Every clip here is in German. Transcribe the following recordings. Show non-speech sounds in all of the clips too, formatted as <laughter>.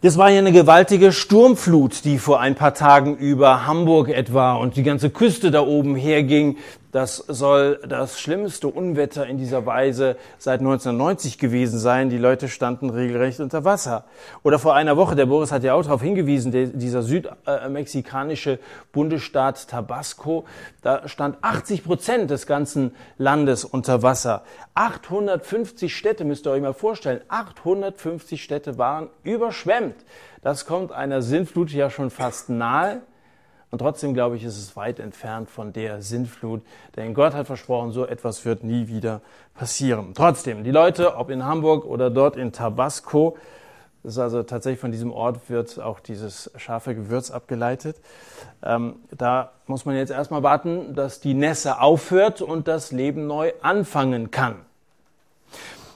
Das war ja eine gewaltige Sturmflut, die vor ein paar Tagen über Hamburg etwa und die ganze Küste da oben herging. Das soll das schlimmste Unwetter in dieser Weise seit 1990 gewesen sein. Die Leute standen regelrecht unter Wasser. Oder vor einer Woche, der Boris hat ja auch darauf hingewiesen, dieser südmexikanische Bundesstaat Tabasco, da stand 80 Prozent des ganzen Landes unter Wasser. 850 Städte, müsst ihr euch mal vorstellen, 850 Städte waren überschwemmt. Das kommt einer Sintflut ja schon fast nahe. Und trotzdem glaube ich, ist es weit entfernt von der Sintflut. Denn Gott hat versprochen, so etwas wird nie wieder passieren. Trotzdem, die Leute, ob in Hamburg oder dort in Tabasco, das ist also tatsächlich von diesem Ort wird auch dieses scharfe Gewürz abgeleitet. Ähm, da muss man jetzt erstmal warten, dass die Nässe aufhört und das Leben neu anfangen kann.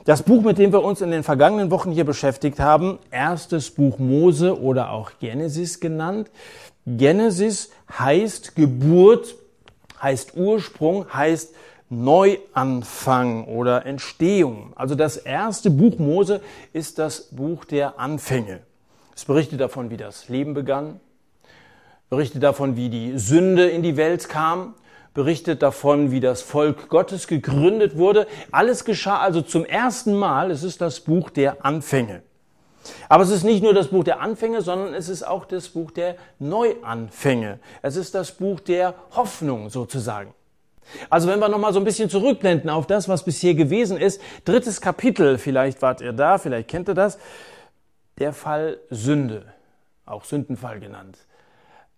Das Buch, mit dem wir uns in den vergangenen Wochen hier beschäftigt haben, erstes Buch Mose oder auch Genesis genannt, Genesis heißt Geburt, heißt Ursprung, heißt Neuanfang oder Entstehung. Also das erste Buch Mose ist das Buch der Anfänge. Es berichtet davon, wie das Leben begann, berichtet davon, wie die Sünde in die Welt kam, berichtet davon, wie das Volk Gottes gegründet wurde. Alles geschah also zum ersten Mal. Es ist das Buch der Anfänge. Aber es ist nicht nur das Buch der Anfänge, sondern es ist auch das Buch der Neuanfänge. Es ist das Buch der Hoffnung sozusagen. Also wenn wir nochmal so ein bisschen zurückblenden auf das, was bisher gewesen ist, drittes Kapitel, vielleicht wart ihr da, vielleicht kennt ihr das, der Fall Sünde, auch Sündenfall genannt.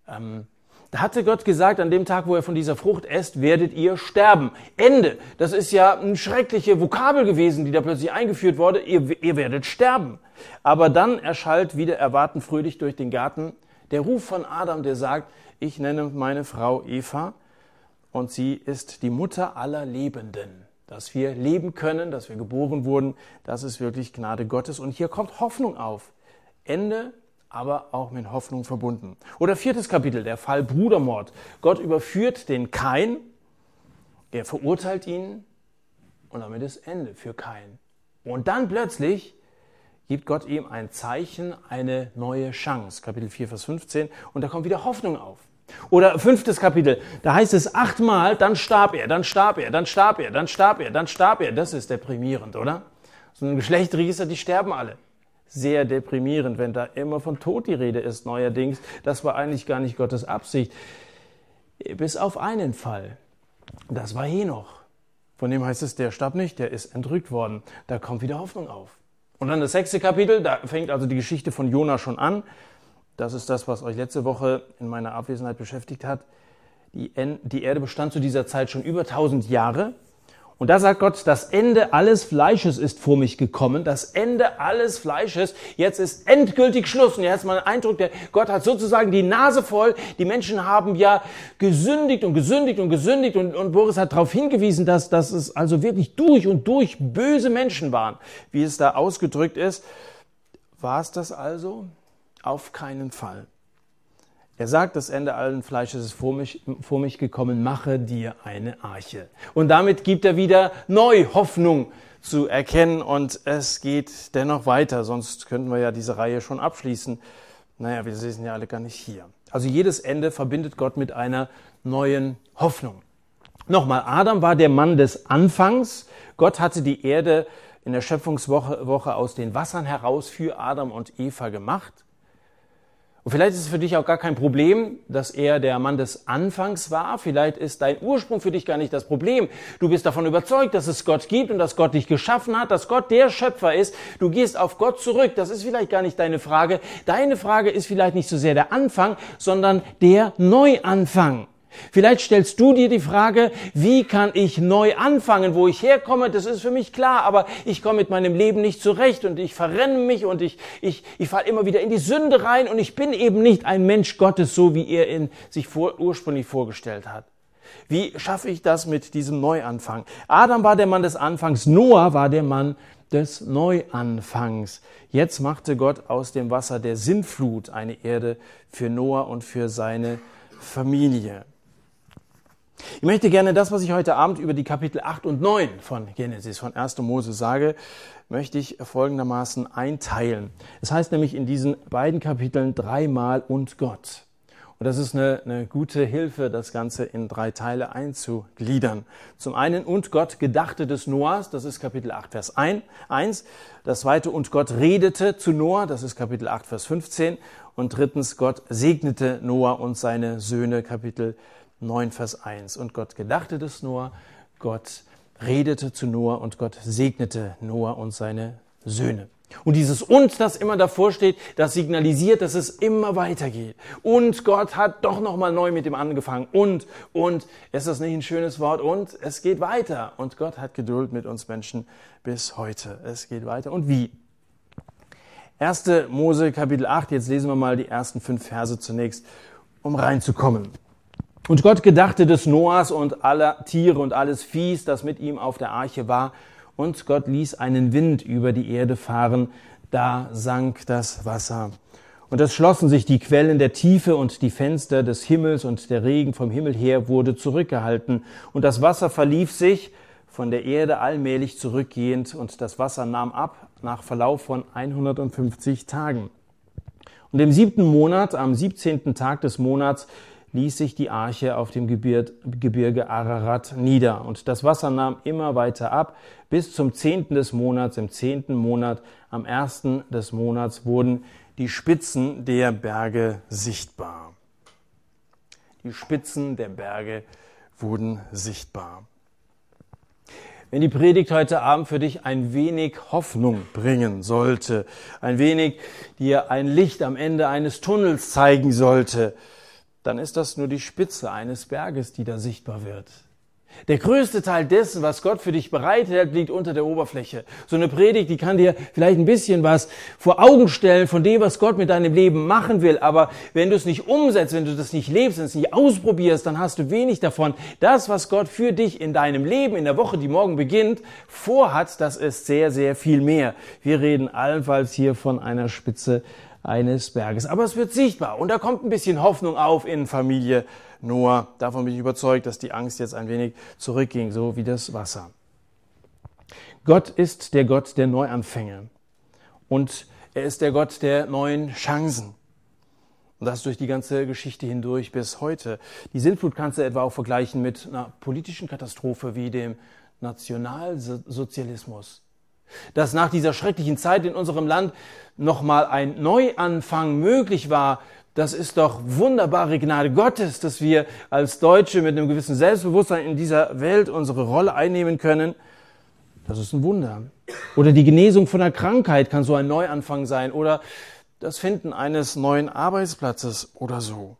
Ähm, da hatte Gott gesagt, an dem Tag, wo ihr von dieser Frucht esst, werdet ihr sterben. Ende. Das ist ja eine schreckliche Vokabel gewesen, die da plötzlich eingeführt wurde. Ihr, ihr werdet sterben. Aber dann erschallt wieder erwarten fröhlich durch den Garten der Ruf von Adam, der sagt, ich nenne meine Frau Eva und sie ist die Mutter aller Lebenden. Dass wir leben können, dass wir geboren wurden, das ist wirklich Gnade Gottes. Und hier kommt Hoffnung auf. Ende aber auch mit Hoffnung verbunden. Oder viertes Kapitel, der Fall Brudermord. Gott überführt den Kain, er verurteilt ihn und damit ist Ende für Kain. Und dann plötzlich gibt Gott ihm ein Zeichen, eine neue Chance. Kapitel 4, Vers 15. Und da kommt wieder Hoffnung auf. Oder fünftes Kapitel, da heißt es achtmal, dann starb er, dann starb er, dann starb er, dann starb er, dann starb er. Das ist deprimierend, oder? So ein Geschlechtregister, die sterben alle sehr deprimierend, wenn da immer von Tod die Rede ist neuerdings. Das war eigentlich gar nicht Gottes Absicht. Bis auf einen Fall. Das war Henoch. Von dem heißt es, der starb nicht, der ist entrückt worden. Da kommt wieder Hoffnung auf. Und dann das sechste Kapitel, da fängt also die Geschichte von Jona schon an. Das ist das, was euch letzte Woche in meiner Abwesenheit beschäftigt hat. Die, Erde bestand zu dieser Zeit schon über 1000 Jahre. Und da sagt Gott, das Ende alles Fleisches ist vor mich gekommen. Das Ende alles Fleisches. Jetzt ist endgültig Schluss. Und jetzt mal ein Eindruck, der Gott hat sozusagen die Nase voll. Die Menschen haben ja gesündigt und gesündigt und gesündigt. Und, und Boris hat darauf hingewiesen, dass, dass es also wirklich durch und durch böse Menschen waren. Wie es da ausgedrückt ist. War es das also? Auf keinen Fall. Er sagt, das Ende allen Fleisches ist vor mich, vor mich gekommen, mache dir eine Arche. Und damit gibt er wieder neu Hoffnung zu erkennen und es geht dennoch weiter, sonst könnten wir ja diese Reihe schon abschließen. Naja, wir sind ja alle gar nicht hier. Also jedes Ende verbindet Gott mit einer neuen Hoffnung. Nochmal, Adam war der Mann des Anfangs. Gott hatte die Erde in der Schöpfungswoche Woche aus den Wassern heraus für Adam und Eva gemacht. Und vielleicht ist es für dich auch gar kein Problem, dass er der Mann des Anfangs war. Vielleicht ist dein Ursprung für dich gar nicht das Problem. Du bist davon überzeugt, dass es Gott gibt und dass Gott dich geschaffen hat, dass Gott der Schöpfer ist. Du gehst auf Gott zurück. Das ist vielleicht gar nicht deine Frage. Deine Frage ist vielleicht nicht so sehr der Anfang, sondern der Neuanfang. Vielleicht stellst du dir die Frage, wie kann ich neu anfangen, wo ich herkomme, das ist für mich klar, aber ich komme mit meinem Leben nicht zurecht und ich verrenne mich und ich, ich, ich falle immer wieder in die Sünde rein und ich bin eben nicht ein Mensch Gottes, so wie er ihn sich vor, ursprünglich vorgestellt hat. Wie schaffe ich das mit diesem Neuanfang? Adam war der Mann des Anfangs, Noah war der Mann des Neuanfangs. Jetzt machte Gott aus dem Wasser der Sintflut eine Erde für Noah und für seine Familie. Ich möchte gerne das, was ich heute Abend über die Kapitel 8 und 9 von Genesis, von 1. Mose sage, möchte ich folgendermaßen einteilen. Es heißt nämlich in diesen beiden Kapiteln dreimal und Gott. Und das ist eine, eine gute Hilfe, das Ganze in drei Teile einzugliedern. Zum einen, und Gott gedachte des Noahs, das ist Kapitel 8, Vers 1. Das zweite, und Gott redete zu Noah, das ist Kapitel 8, Vers 15. Und drittens, Gott segnete Noah und seine Söhne, Kapitel 9, Vers 1. Und Gott gedachte des Noah, Gott redete zu Noah und Gott segnete Noah und seine Söhne. Und dieses und, das immer davor steht, das signalisiert, dass es immer weitergeht. Und Gott hat doch nochmal neu mit dem angefangen. Und, und, ist das nicht ein schönes Wort? Und es geht weiter. Und Gott hat Geduld mit uns Menschen bis heute. Es geht weiter. Und wie? 1. Mose Kapitel 8, jetzt lesen wir mal die ersten fünf Verse zunächst, um reinzukommen. Und Gott gedachte des Noahs und aller Tiere und alles Viehs, das mit ihm auf der Arche war, und Gott ließ einen Wind über die Erde fahren, da sank das Wasser. Und es schlossen sich die Quellen der Tiefe und die Fenster des Himmels und der Regen vom Himmel her wurde zurückgehalten. Und das Wasser verlief sich von der Erde allmählich zurückgehend und das Wasser nahm ab nach Verlauf von 150 Tagen. Und im siebten Monat, am siebzehnten Tag des Monats, ließ sich die Arche auf dem Gebirge Ararat nieder. Und das Wasser nahm immer weiter ab. Bis zum zehnten des Monats, im zehnten Monat, am ersten des Monats wurden die Spitzen der Berge sichtbar. Die Spitzen der Berge wurden sichtbar. Wenn die Predigt heute Abend für dich ein wenig Hoffnung bringen sollte, ein wenig dir ein Licht am Ende eines Tunnels zeigen sollte, dann ist das nur die Spitze eines Berges, die da sichtbar wird. Der größte Teil dessen, was Gott für dich bereithält, liegt unter der Oberfläche. So eine Predigt, die kann dir vielleicht ein bisschen was vor Augen stellen von dem, was Gott mit deinem Leben machen will. Aber wenn du es nicht umsetzt, wenn du das nicht lebst, wenn du es nicht ausprobierst, dann hast du wenig davon. Das, was Gott für dich in deinem Leben, in der Woche, die morgen beginnt, vorhat, das ist sehr, sehr viel mehr. Wir reden allenfalls hier von einer Spitze eines Berges. Aber es wird sichtbar und da kommt ein bisschen Hoffnung auf in Familie Noah. Davon bin ich überzeugt, dass die Angst jetzt ein wenig zurückging, so wie das Wasser. Gott ist der Gott der Neuanfänge und er ist der Gott der neuen Chancen. Und das durch die ganze Geschichte hindurch bis heute. Die Sintflut kannst du etwa auch vergleichen mit einer politischen Katastrophe wie dem Nationalsozialismus dass nach dieser schrecklichen Zeit in unserem Land nochmal ein Neuanfang möglich war, das ist doch wunderbare Gnade Gottes, dass wir als Deutsche mit einem gewissen Selbstbewusstsein in dieser Welt unsere Rolle einnehmen können. Das ist ein Wunder. Oder die Genesung von einer Krankheit kann so ein Neuanfang sein. Oder das Finden eines neuen Arbeitsplatzes oder so.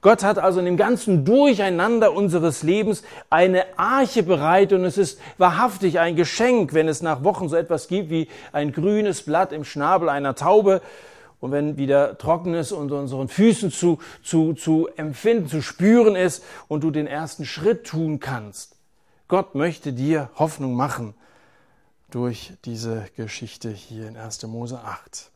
Gott hat also in dem ganzen Durcheinander unseres Lebens eine Arche bereit und es ist wahrhaftig ein Geschenk, wenn es nach Wochen so etwas gibt wie ein grünes Blatt im Schnabel einer Taube und wenn wieder Trockenes unter unseren Füßen zu, zu, zu empfinden, zu spüren ist und du den ersten Schritt tun kannst. Gott möchte dir Hoffnung machen durch diese Geschichte hier in 1. Mose 8.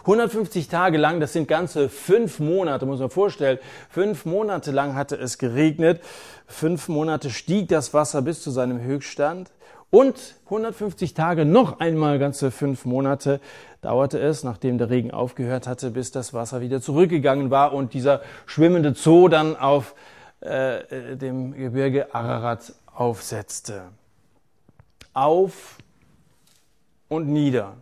150 Tage lang, das sind ganze fünf Monate, muss man vorstellen. Fünf Monate lang hatte es geregnet. Fünf Monate stieg das Wasser bis zu seinem Höchststand. Und 150 Tage, noch einmal ganze fünf Monate dauerte es, nachdem der Regen aufgehört hatte, bis das Wasser wieder zurückgegangen war und dieser schwimmende Zoo dann auf äh, dem Gebirge Ararat aufsetzte. Auf und nieder.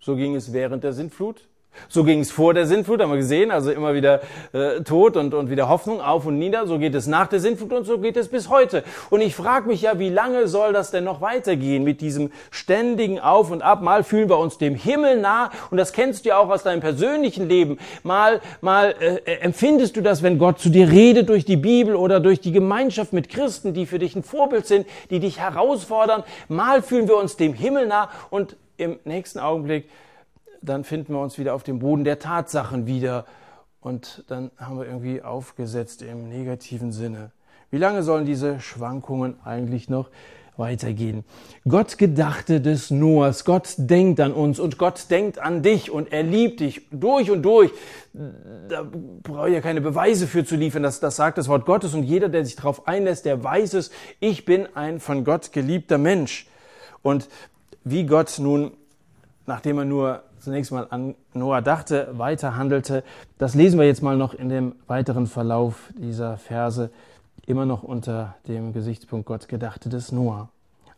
So ging es während der Sintflut. So ging es vor der Sintflut, haben wir gesehen, also immer wieder äh, Tod und, und wieder Hoffnung auf und nieder. So geht es nach der Sintflut und so geht es bis heute. Und ich frage mich ja, wie lange soll das denn noch weitergehen mit diesem ständigen Auf und Ab? Mal fühlen wir uns dem Himmel nah und das kennst du ja auch aus deinem persönlichen Leben. Mal, mal äh, empfindest du das, wenn Gott zu dir redet durch die Bibel oder durch die Gemeinschaft mit Christen, die für dich ein Vorbild sind, die dich herausfordern. Mal fühlen wir uns dem Himmel nah und im nächsten Augenblick, dann finden wir uns wieder auf dem Boden der Tatsachen wieder und dann haben wir irgendwie aufgesetzt im negativen Sinne. Wie lange sollen diese Schwankungen eigentlich noch weitergehen. Gott gedachte des Noahs. Gott denkt an uns und Gott denkt an dich und er liebt dich durch und durch. Da brauche ich ja keine Beweise für zu liefern. Das, das sagt das Wort Gottes und jeder, der sich darauf einlässt, der weiß es. Ich bin ein von Gott geliebter Mensch. Und wie Gott nun, nachdem er nur zunächst mal an Noah dachte, weiter handelte, das lesen wir jetzt mal noch in dem weiteren Verlauf dieser Verse immer noch unter dem Gesichtspunkt Gott gedachte des Noah.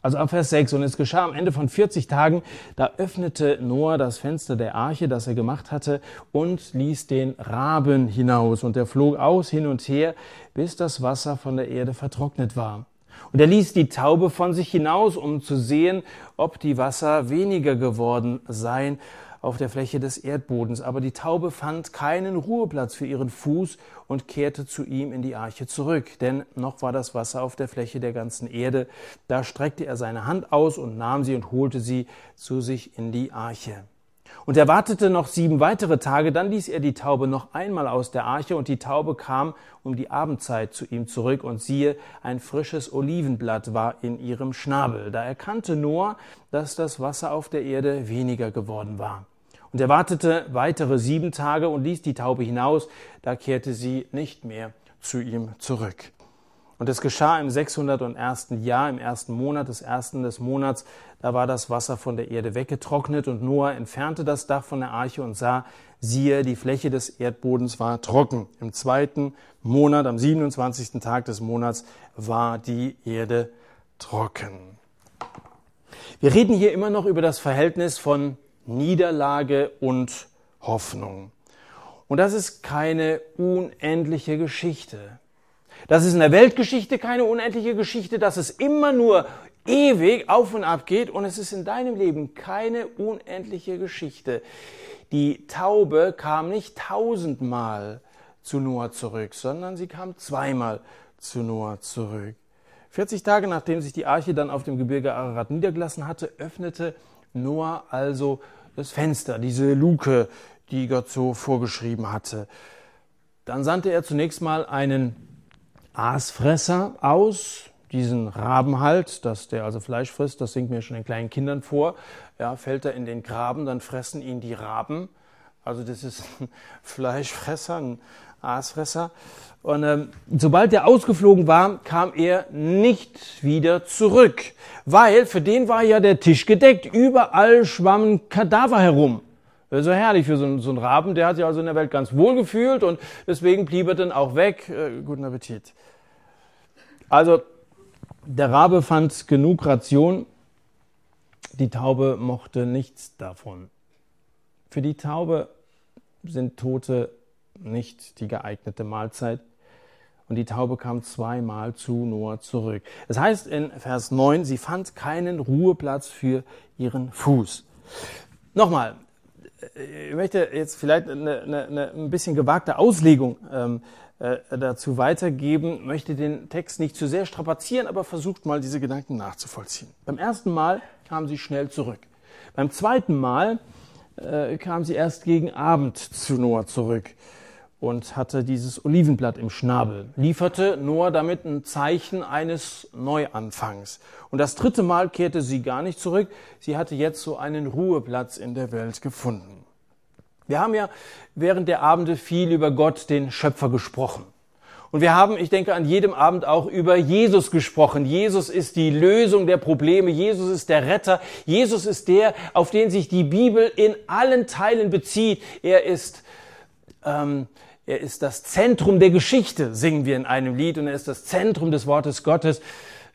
Also ab Vers 6. Und es geschah am Ende von 40 Tagen, da öffnete Noah das Fenster der Arche, das er gemacht hatte, und ließ den Raben hinaus. Und er flog aus hin und her, bis das Wasser von der Erde vertrocknet war. Und er ließ die Taube von sich hinaus, um zu sehen, ob die Wasser weniger geworden seien auf der Fläche des Erdbodens. Aber die Taube fand keinen Ruheplatz für ihren Fuß und kehrte zu ihm in die Arche zurück. Denn noch war das Wasser auf der Fläche der ganzen Erde. Da streckte er seine Hand aus und nahm sie und holte sie zu sich in die Arche. Und er wartete noch sieben weitere Tage, dann ließ er die Taube noch einmal aus der Arche, und die Taube kam um die Abendzeit zu ihm zurück, und siehe, ein frisches Olivenblatt war in ihrem Schnabel. Da erkannte Noah, dass das Wasser auf der Erde weniger geworden war. Und er wartete weitere sieben Tage und ließ die Taube hinaus, da kehrte sie nicht mehr zu ihm zurück. Und es geschah im 601. Jahr, im ersten Monat des ersten des Monats, da war das Wasser von der Erde weggetrocknet und Noah entfernte das Dach von der Arche und sah, siehe, die Fläche des Erdbodens war trocken. Im zweiten Monat, am 27. Tag des Monats, war die Erde trocken. Wir reden hier immer noch über das Verhältnis von Niederlage und Hoffnung. Und das ist keine unendliche Geschichte. Das ist in der Weltgeschichte keine unendliche Geschichte, dass es immer nur ewig auf und ab geht und es ist in deinem Leben keine unendliche Geschichte. Die Taube kam nicht tausendmal zu Noah zurück, sondern sie kam zweimal zu Noah zurück. 40 Tage nachdem sich die Arche dann auf dem Gebirge Ararat niedergelassen hatte, öffnete Noah also das Fenster, diese Luke, die Gott so vorgeschrieben hatte. Dann sandte er zunächst mal einen Aasfresser aus, diesen Raben halt, dass der also Fleisch frisst, das singt mir schon den kleinen Kindern vor. Ja, fällt er in den Graben, dann fressen ihn die Raben. Also das ist ein <laughs> Fleischfresser, ein Aasfresser. Und ähm, sobald er ausgeflogen war, kam er nicht wieder zurück, weil für den war ja der Tisch gedeckt. Überall schwammen Kadaver herum. So herrlich für so einen, so einen Raben, der hat sich also in der Welt ganz wohl gefühlt und deswegen blieb er dann auch weg. Äh, guten Appetit. Also, der Rabe fand genug Ration, die Taube mochte nichts davon. Für die Taube sind Tote nicht die geeignete Mahlzeit und die Taube kam zweimal zu Noah zurück. Das heißt in Vers 9, sie fand keinen Ruheplatz für ihren Fuß. Nochmal, ich möchte jetzt vielleicht eine, eine, eine ein bisschen gewagte Auslegung ähm, äh, dazu weitergeben, möchte den Text nicht zu sehr strapazieren, aber versucht mal diese Gedanken nachzuvollziehen. Beim ersten Mal kam sie schnell zurück. Beim zweiten Mal äh, kam sie erst gegen Abend zu Noah zurück und hatte dieses Olivenblatt im Schnabel, lieferte Noah damit ein Zeichen eines Neuanfangs. Und das dritte Mal kehrte sie gar nicht zurück, sie hatte jetzt so einen Ruheplatz in der Welt gefunden. Wir haben ja während der Abende viel über Gott, den Schöpfer, gesprochen. Und wir haben, ich denke, an jedem Abend auch über Jesus gesprochen. Jesus ist die Lösung der Probleme. Jesus ist der Retter. Jesus ist der, auf den sich die Bibel in allen Teilen bezieht. Er ist ähm, er ist das Zentrum der Geschichte, singen wir in einem Lied, und er ist das Zentrum des Wortes Gottes.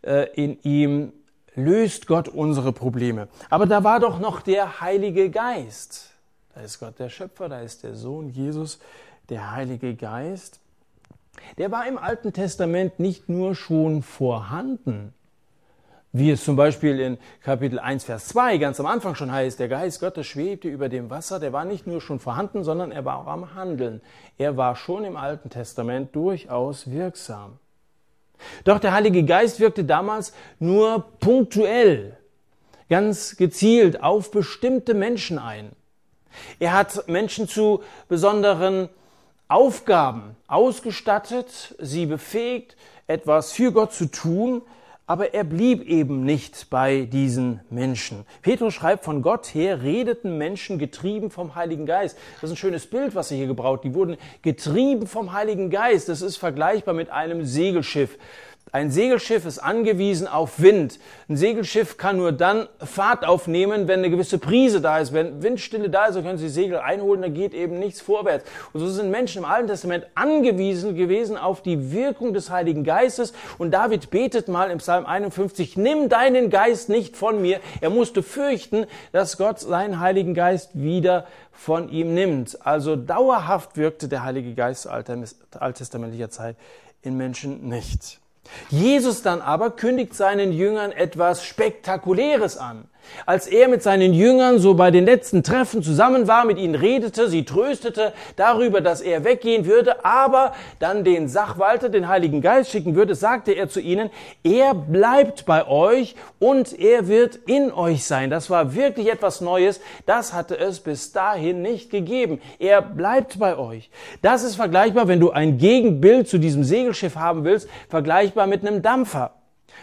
Äh, in ihm löst Gott unsere Probleme. Aber da war doch noch der Heilige Geist. Da ist Gott der Schöpfer, da ist der Sohn Jesus, der Heilige Geist. Der war im Alten Testament nicht nur schon vorhanden, wie es zum Beispiel in Kapitel 1, Vers 2 ganz am Anfang schon heißt, der Geist Gottes schwebte über dem Wasser, der war nicht nur schon vorhanden, sondern er war auch am Handeln. Er war schon im Alten Testament durchaus wirksam. Doch der Heilige Geist wirkte damals nur punktuell, ganz gezielt auf bestimmte Menschen ein. Er hat Menschen zu besonderen Aufgaben ausgestattet, sie befähigt, etwas für Gott zu tun, Aber er blieb eben nicht bei diesen Menschen. Petrus schreibt, von Gott her redeten Menschen getrieben vom Heiligen Geist. Das ist ein schönes Bild, was er hier gebraucht. Die wurden getrieben vom Heiligen Geist. Das ist vergleichbar mit einem Segelschiff. Ein Segelschiff ist angewiesen auf Wind. Ein Segelschiff kann nur dann Fahrt aufnehmen, wenn eine gewisse Prise da ist. Wenn Windstille da ist, dann können Sie Segel einholen, da geht eben nichts vorwärts. Und so sind Menschen im Alten Testament angewiesen gewesen auf die Wirkung des Heiligen Geistes. Und David betet mal im Psalm 51, nimm deinen Geist nicht von mir. Er musste fürchten, dass Gott seinen Heiligen Geist wieder von ihm nimmt. Also dauerhaft wirkte der Heilige Geist alttestamentlicher Zeit in Menschen nicht. Jesus dann aber kündigt seinen Jüngern etwas Spektakuläres an. Als er mit seinen Jüngern so bei den letzten Treffen zusammen war, mit ihnen redete, sie tröstete darüber, dass er weggehen würde, aber dann den Sachwalter, den Heiligen Geist schicken würde, sagte er zu ihnen, er bleibt bei euch und er wird in euch sein. Das war wirklich etwas Neues. Das hatte es bis dahin nicht gegeben. Er bleibt bei euch. Das ist vergleichbar, wenn du ein Gegenbild zu diesem Segelschiff haben willst, vergleichbar mit einem Dampfer.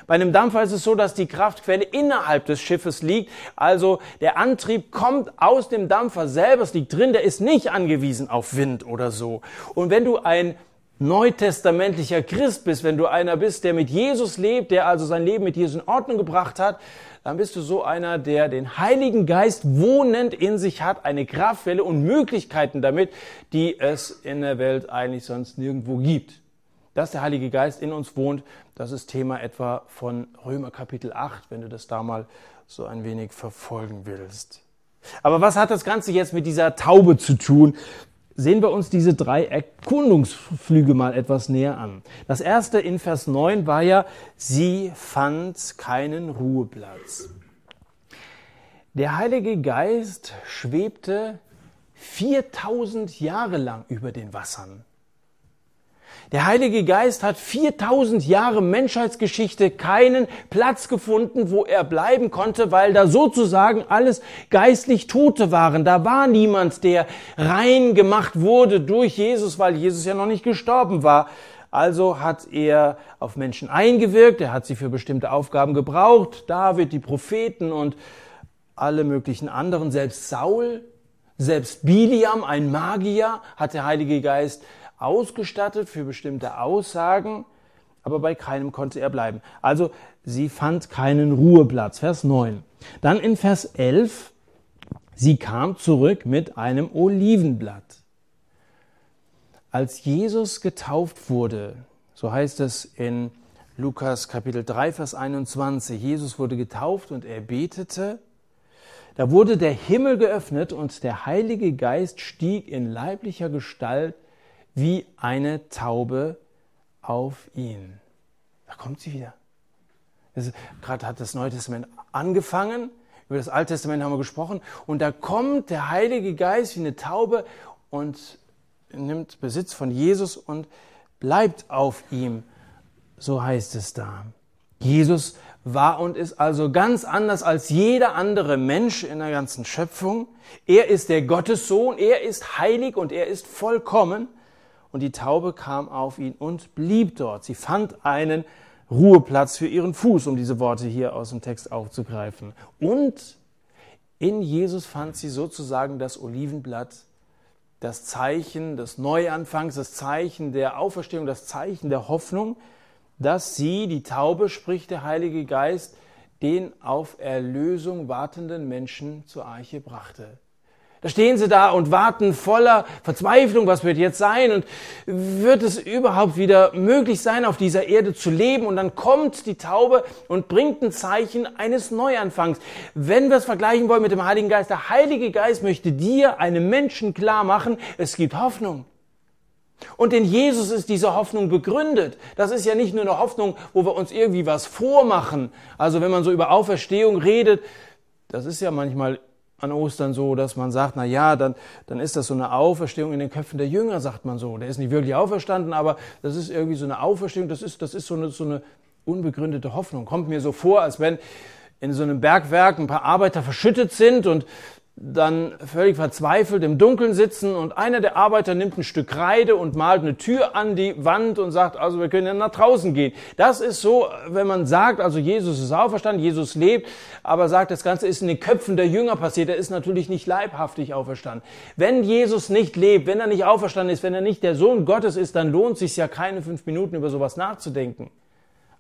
Bei einem Dampfer ist es so, dass die Kraftquelle innerhalb des Schiffes liegt. Also der Antrieb kommt aus dem Dampfer selber, es liegt drin, der ist nicht angewiesen auf Wind oder so. Und wenn du ein neutestamentlicher Christ bist, wenn du einer bist, der mit Jesus lebt, der also sein Leben mit Jesus in Ordnung gebracht hat, dann bist du so einer, der den Heiligen Geist wohnend in sich hat, eine Kraftquelle und Möglichkeiten damit, die es in der Welt eigentlich sonst nirgendwo gibt dass der Heilige Geist in uns wohnt, das ist Thema etwa von Römer Kapitel 8, wenn du das da mal so ein wenig verfolgen willst. Aber was hat das Ganze jetzt mit dieser Taube zu tun? Sehen wir uns diese drei Erkundungsflüge mal etwas näher an. Das erste in Vers 9 war ja, sie fand keinen Ruheplatz. Der Heilige Geist schwebte 4000 Jahre lang über den Wassern. Der Heilige Geist hat 4000 Jahre Menschheitsgeschichte keinen Platz gefunden, wo er bleiben konnte, weil da sozusagen alles geistlich Tote waren. Da war niemand, der rein gemacht wurde durch Jesus, weil Jesus ja noch nicht gestorben war. Also hat er auf Menschen eingewirkt, er hat sie für bestimmte Aufgaben gebraucht. David, die Propheten und alle möglichen anderen, selbst Saul, selbst Biliam, ein Magier, hat der Heilige Geist ausgestattet für bestimmte Aussagen, aber bei keinem konnte er bleiben. Also sie fand keinen Ruheplatz. Vers 9. Dann in Vers 11, sie kam zurück mit einem Olivenblatt. Als Jesus getauft wurde, so heißt es in Lukas Kapitel 3, Vers 21, Jesus wurde getauft und er betete, da wurde der Himmel geöffnet und der Heilige Geist stieg in leiblicher Gestalt wie eine Taube auf ihn. Da kommt sie wieder. Gerade hat das Neue Testament angefangen, über das Alte Testament haben wir gesprochen, und da kommt der Heilige Geist wie eine Taube und nimmt Besitz von Jesus und bleibt auf ihm. So heißt es da. Jesus war und ist also ganz anders als jeder andere Mensch in der ganzen Schöpfung. Er ist der Gottessohn, er ist heilig und er ist vollkommen und die Taube kam auf ihn und blieb dort. Sie fand einen Ruheplatz für ihren Fuß, um diese Worte hier aus dem Text aufzugreifen. Und in Jesus fand sie sozusagen das Olivenblatt, das Zeichen des Neuanfangs, das Zeichen der Auferstehung, das Zeichen der Hoffnung, dass sie, die Taube, spricht der Heilige Geist, den auf Erlösung wartenden Menschen zur Arche brachte. Da stehen sie da und warten voller Verzweiflung, was wird jetzt sein und wird es überhaupt wieder möglich sein, auf dieser Erde zu leben? Und dann kommt die Taube und bringt ein Zeichen eines Neuanfangs. Wenn wir es vergleichen wollen mit dem Heiligen Geist, der Heilige Geist möchte dir, einem Menschen klar machen, es gibt Hoffnung. Und in Jesus ist diese Hoffnung begründet. Das ist ja nicht nur eine Hoffnung, wo wir uns irgendwie was vormachen. Also wenn man so über Auferstehung redet, das ist ja manchmal an Ostern so, dass man sagt, na ja, dann, dann ist das so eine Auferstehung in den Köpfen der Jünger, sagt man so. Der ist nicht wirklich auferstanden, aber das ist irgendwie so eine Auferstehung, das ist, das ist so eine, so eine unbegründete Hoffnung. Kommt mir so vor, als wenn in so einem Bergwerk ein paar Arbeiter verschüttet sind und dann völlig verzweifelt im Dunkeln sitzen und einer der Arbeiter nimmt ein Stück Kreide und malt eine Tür an die Wand und sagt, also wir können ja nach draußen gehen. Das ist so, wenn man sagt, also Jesus ist auferstanden, Jesus lebt, aber sagt, das Ganze ist in den Köpfen der Jünger passiert, er ist natürlich nicht leibhaftig auferstanden. Wenn Jesus nicht lebt, wenn er nicht auferstanden ist, wenn er nicht der Sohn Gottes ist, dann lohnt sich ja keine fünf Minuten über sowas nachzudenken.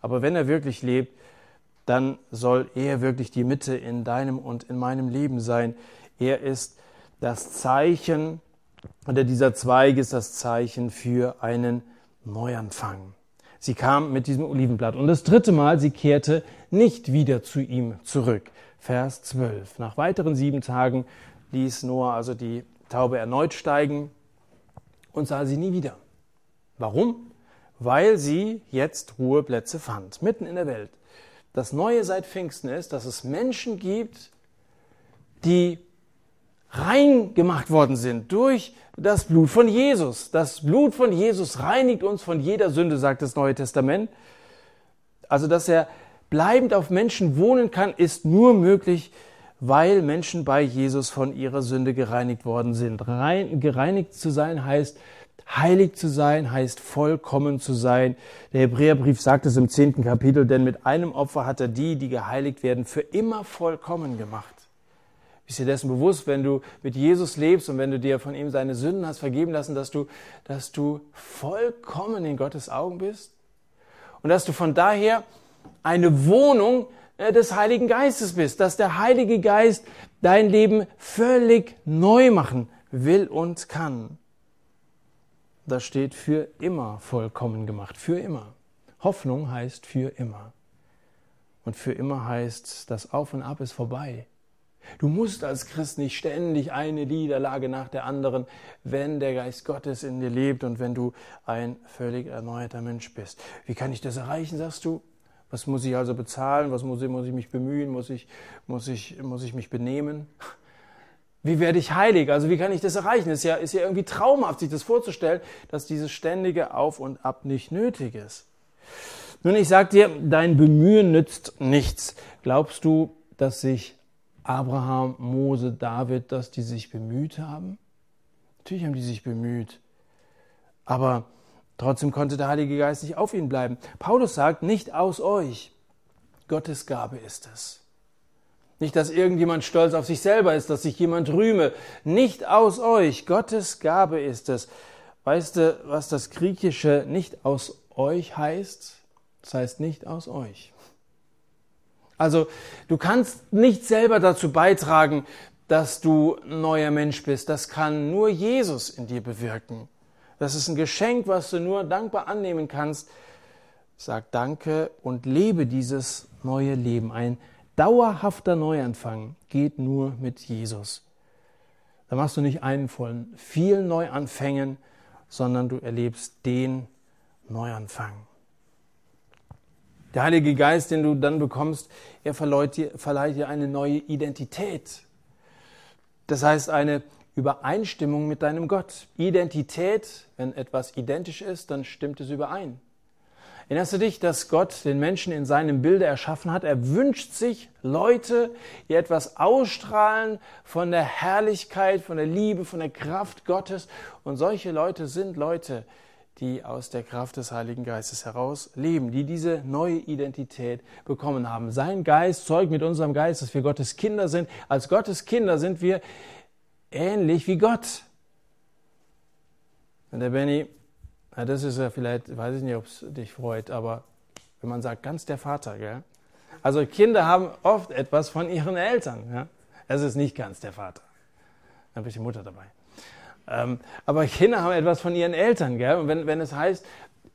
Aber wenn er wirklich lebt, dann soll er wirklich die Mitte in deinem und in meinem Leben sein. Er ist das Zeichen, oder dieser Zweig ist das Zeichen für einen Neuanfang. Sie kam mit diesem Olivenblatt. Und das dritte Mal, sie kehrte nicht wieder zu ihm zurück. Vers 12. Nach weiteren sieben Tagen ließ Noah also die Taube erneut steigen und sah sie nie wieder. Warum? Weil sie jetzt Ruheplätze fand, mitten in der Welt. Das Neue seit Pfingsten ist, dass es Menschen gibt, die rein gemacht worden sind durch das Blut von Jesus. Das Blut von Jesus reinigt uns von jeder Sünde, sagt das Neue Testament. Also, dass er bleibend auf Menschen wohnen kann, ist nur möglich, weil Menschen bei Jesus von ihrer Sünde gereinigt worden sind. Rein, gereinigt zu sein heißt, heilig zu sein, heißt vollkommen zu sein. Der Hebräerbrief sagt es im zehnten Kapitel, denn mit einem Opfer hat er die, die geheiligt werden, für immer vollkommen gemacht. Bist dir dessen bewusst, wenn du mit Jesus lebst und wenn du dir von ihm seine Sünden hast vergeben lassen, dass du, dass du vollkommen in Gottes Augen bist? Und dass du von daher eine Wohnung äh, des Heiligen Geistes bist, dass der Heilige Geist dein Leben völlig neu machen will und kann. Das steht für immer vollkommen gemacht, für immer. Hoffnung heißt für immer. Und für immer heißt, das Auf und Ab ist vorbei. Du musst als Christ nicht ständig eine Niederlage nach der anderen, wenn der Geist Gottes in dir lebt und wenn du ein völlig erneuerter Mensch bist. Wie kann ich das erreichen, sagst du? Was muss ich also bezahlen? Was muss ich, muss ich mich bemühen? Muss ich, muss, ich, muss ich mich benehmen? Wie werde ich heilig? Also wie kann ich das erreichen? Ist ja, ist ja irgendwie traumhaft, sich das vorzustellen, dass dieses ständige Auf und Ab nicht nötig ist. Nun, ich sag dir, dein Bemühen nützt nichts. Glaubst du, dass sich Abraham, Mose, David, dass die sich bemüht haben? Natürlich haben die sich bemüht. Aber trotzdem konnte der Heilige Geist nicht auf ihnen bleiben. Paulus sagt, nicht aus euch. Gottes Gabe ist es. Nicht, dass irgendjemand stolz auf sich selber ist, dass sich jemand rühme. Nicht aus euch. Gottes Gabe ist es. Weißt du, was das Griechische nicht aus euch heißt? Das heißt nicht aus euch. Also du kannst nicht selber dazu beitragen, dass du ein neuer Mensch bist. Das kann nur Jesus in dir bewirken. Das ist ein Geschenk, was du nur dankbar annehmen kannst. Sag Danke und lebe dieses neue Leben. Ein dauerhafter Neuanfang geht nur mit Jesus. Da machst du nicht einen von vielen Neuanfängen, sondern du erlebst den Neuanfang. Der Heilige Geist, den du dann bekommst, er verleiht dir, verleiht dir eine neue Identität. Das heißt eine Übereinstimmung mit deinem Gott. Identität, wenn etwas identisch ist, dann stimmt es überein. Erinnerst du dich, dass Gott den Menschen in seinem Bilde erschaffen hat? Er wünscht sich Leute, die etwas ausstrahlen von der Herrlichkeit, von der Liebe, von der Kraft Gottes. Und solche Leute sind Leute, die aus der Kraft des Heiligen Geistes heraus leben, die diese neue Identität bekommen haben. Sein Geist zeugt mit unserem Geist, dass wir Gottes Kinder sind. Als Gottes Kinder sind wir ähnlich wie Gott. Und der Benny, na, das ist ja vielleicht, weiß ich nicht, ob es dich freut, aber wenn man sagt, ganz der Vater, gell? Also Kinder haben oft etwas von ihren Eltern. Ja? Es ist nicht ganz der Vater. Ein bisschen Mutter dabei. Ähm, aber Kinder haben etwas von ihren Eltern. Gell? Und wenn, wenn es heißt,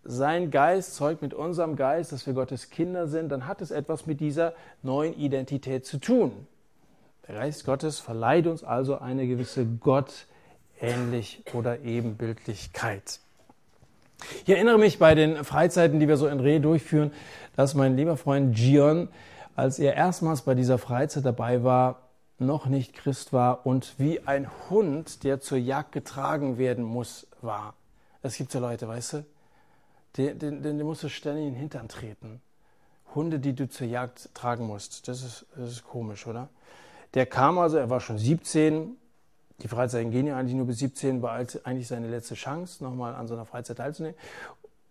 sein Geist zeugt mit unserem Geist, dass wir Gottes Kinder sind, dann hat es etwas mit dieser neuen Identität zu tun. Der Geist Gottes verleiht uns also eine gewisse Gottähnlich oder Ebenbildlichkeit. Ich erinnere mich bei den Freizeiten, die wir so in Reh durchführen, dass mein lieber Freund Gion, als er erstmals bei dieser Freizeit dabei war, noch nicht Christ war und wie ein Hund, der zur Jagd getragen werden muss, war. Es gibt so Leute, weißt du, den, den, den musst du ständig in den Hintern treten. Hunde, die du zur Jagd tragen musst, das ist, das ist komisch, oder? Der kam also, er war schon 17. Die Freizeiten gehen ja eigentlich nur bis 17, war eigentlich seine letzte Chance, nochmal an so einer Freizeit teilzunehmen.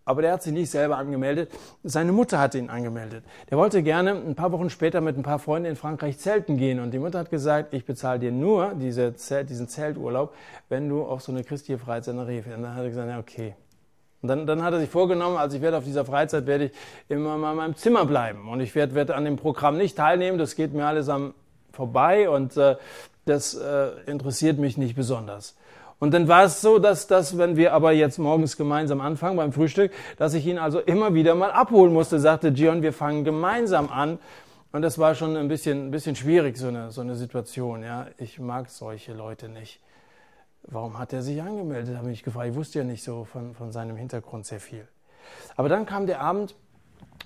Aber der hat sich nicht selber angemeldet. Seine Mutter hatte ihn angemeldet. Der wollte gerne ein paar Wochen später mit ein paar Freunden in Frankreich zelten gehen. Und die Mutter hat gesagt, ich bezahle dir nur diese Zelt, diesen Zelturlaub, wenn du auf so eine christliche Freizeit nach Rehe Und dann hat er gesagt, ja, okay. Und dann, dann hat er sich vorgenommen, also ich werde auf dieser Freizeit werde ich immer mal in meinem Zimmer bleiben und ich werde, werde an dem Programm nicht teilnehmen. Das geht mir alles am vorbei und äh, das äh, interessiert mich nicht besonders. Und dann war es so, dass, dass, wenn wir aber jetzt morgens gemeinsam anfangen beim Frühstück, dass ich ihn also immer wieder mal abholen musste, sagte Gion, wir fangen gemeinsam an. Und das war schon ein bisschen, ein bisschen schwierig, so eine, so eine Situation. Ja, ich mag solche Leute nicht. Warum hat er sich angemeldet? Habe ich gefragt. Ich wusste ja nicht so von, von seinem Hintergrund sehr viel. Aber dann kam der Abend,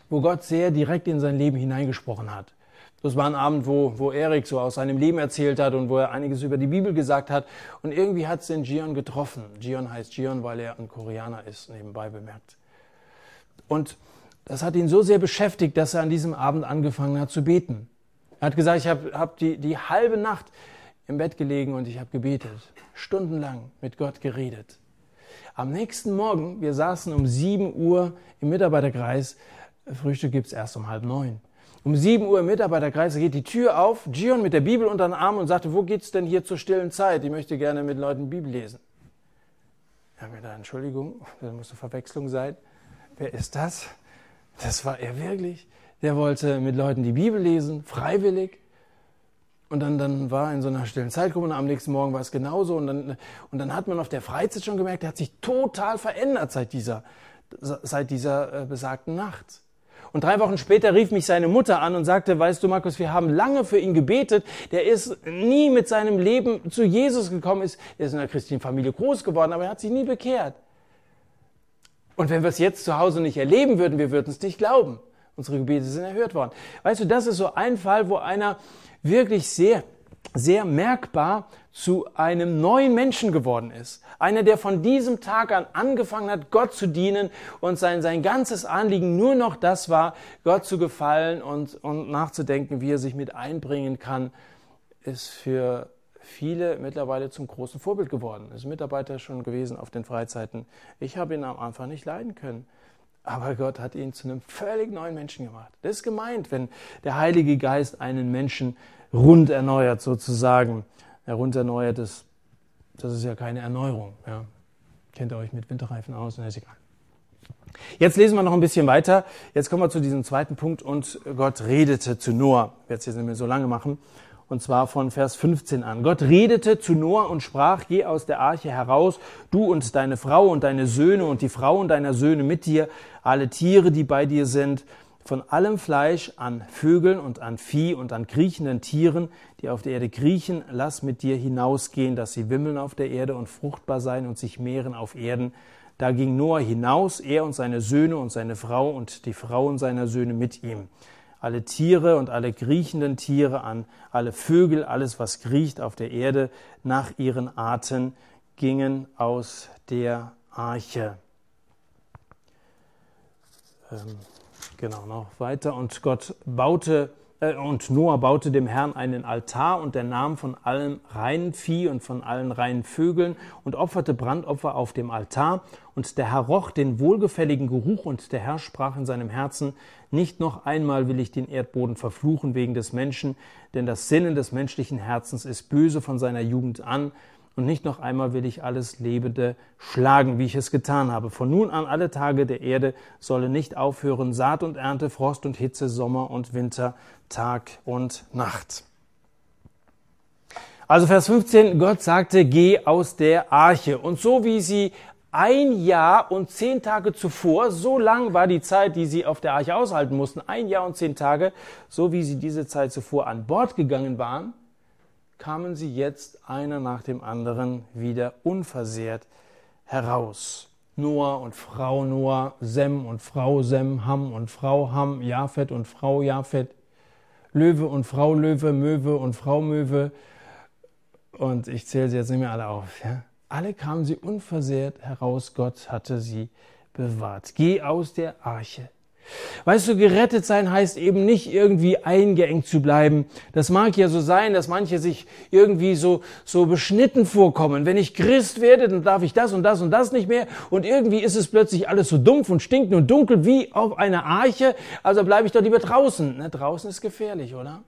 wo Gott sehr direkt in sein Leben hineingesprochen hat. Das war ein Abend, wo, wo Erik so aus seinem Leben erzählt hat und wo er einiges über die Bibel gesagt hat. Und irgendwie hat es den Gion getroffen. Gion heißt Gion, weil er ein Koreaner ist, nebenbei bemerkt. Und das hat ihn so sehr beschäftigt, dass er an diesem Abend angefangen hat zu beten. Er hat gesagt, ich habe hab die, die halbe Nacht im Bett gelegen und ich habe gebetet, stundenlang mit Gott geredet. Am nächsten Morgen, wir saßen um 7 Uhr im Mitarbeiterkreis, Frühstück gibt's erst um halb neun. Um 7 Uhr im Mitarbeiterkreis geht die Tür auf, Gion mit der Bibel unter den Arm und sagte, wo geht's denn hier zur stillen Zeit? Ich möchte gerne mit Leuten Bibel lesen. Habe mir da, Entschuldigung, das muss eine Verwechslung sein. Wer ist das? Das war er wirklich. Der wollte mit Leuten die Bibel lesen, freiwillig. Und dann, dann war er in so einer stillen Zeitgruppe und am nächsten Morgen war es genauso. Und dann, und dann hat man auf der Freizeit schon gemerkt, er hat sich total verändert seit dieser, seit dieser äh, besagten Nacht. Und drei Wochen später rief mich seine Mutter an und sagte, weißt du, Markus, wir haben lange für ihn gebetet. Der ist nie mit seinem Leben zu Jesus gekommen. Ist, er ist in einer christlichen Familie groß geworden, aber er hat sich nie bekehrt. Und wenn wir es jetzt zu Hause nicht erleben würden, wir würden es nicht glauben. Unsere Gebete sind erhört worden. Weißt du, das ist so ein Fall, wo einer wirklich sehr, sehr merkbar zu einem neuen Menschen geworden ist. Einer, der von diesem Tag an angefangen hat, Gott zu dienen und sein, sein ganzes Anliegen nur noch das war, Gott zu gefallen und, und nachzudenken, wie er sich mit einbringen kann, ist für viele mittlerweile zum großen Vorbild geworden. Ist Mitarbeiter schon gewesen auf den Freizeiten. Ich habe ihn am Anfang nicht leiden können. Aber Gott hat ihn zu einem völlig neuen Menschen gemacht. Das ist gemeint, wenn der Heilige Geist einen Menschen rund erneuert, sozusagen. Ja, rund erneuert ist, das ist ja keine Erneuerung. Ja. Kennt ihr euch mit Winterreifen aus? ist egal. Jetzt lesen wir noch ein bisschen weiter. Jetzt kommen wir zu diesem zweiten Punkt. Und Gott redete zu Noah. Ich werde es jetzt nicht mehr so lange machen und zwar von Vers 15 an. Gott redete zu Noah und sprach, geh aus der Arche heraus, du und deine Frau und deine Söhne und die Frauen deiner Söhne mit dir, alle Tiere, die bei dir sind, von allem Fleisch an Vögeln und an Vieh und an kriechenden Tieren, die auf der Erde kriechen, lass mit dir hinausgehen, dass sie wimmeln auf der Erde und fruchtbar sein und sich mehren auf Erden. Da ging Noah hinaus, er und seine Söhne und seine Frau und die Frauen seiner Söhne mit ihm alle Tiere und alle kriechenden Tiere an, alle Vögel, alles, was kriecht auf der Erde, nach ihren Arten gingen aus der Arche. Ähm, genau, noch weiter. Und Gott baute äh, und Noah baute dem Herrn einen Altar und er nahm von allem reinen Vieh und von allen reinen Vögeln und opferte Brandopfer auf dem Altar. Und der Herr roch den wohlgefälligen Geruch und der Herr sprach in seinem Herzen, nicht noch einmal will ich den Erdboden verfluchen wegen des Menschen, denn das Sinnen des menschlichen Herzens ist böse von seiner Jugend an und nicht noch einmal will ich alles Lebende schlagen, wie ich es getan habe. Von nun an alle Tage der Erde solle nicht aufhören Saat und Ernte, Frost und Hitze, Sommer und Winter, Tag und Nacht. Also Vers 15, Gott sagte, geh aus der Arche. Und so wie sie ein Jahr und zehn Tage zuvor, so lang war die Zeit, die sie auf der Arche aushalten mussten, ein Jahr und zehn Tage, so wie sie diese Zeit zuvor an Bord gegangen waren, kamen sie jetzt einer nach dem anderen wieder unversehrt heraus. Noah und Frau Noah, Sem und Frau Sem, Ham und Frau Ham, Japhet und Frau Japhet, Löwe und Frau Löwe, Möwe und Frau Möwe. Und ich zähle sie jetzt nicht mehr alle auf. Ja? Alle kamen sie unversehrt heraus. Gott hatte sie bewahrt. Geh aus der Arche. Weißt du, gerettet sein heißt eben nicht irgendwie eingeengt zu bleiben. Das mag ja so sein, dass manche sich irgendwie so, so beschnitten vorkommen. Wenn ich Christ werde, dann darf ich das und das und das nicht mehr. Und irgendwie ist es plötzlich alles so dumpf und stinkt und dunkel wie auf einer Arche. Also bleibe ich doch lieber draußen. Ne, draußen ist gefährlich, oder?